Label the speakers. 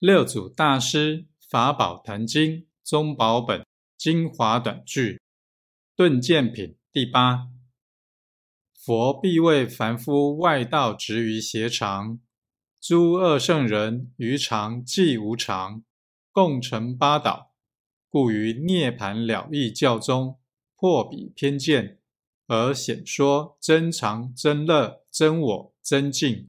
Speaker 1: 六祖大师《法宝坛经》宗宝本精华短句，顿见品第八。佛必为凡夫外道执于邪常，诸恶圣人于常即无常，共成八道，故于涅盘了义教中破彼偏见，而显说真常、真乐、真我、真境。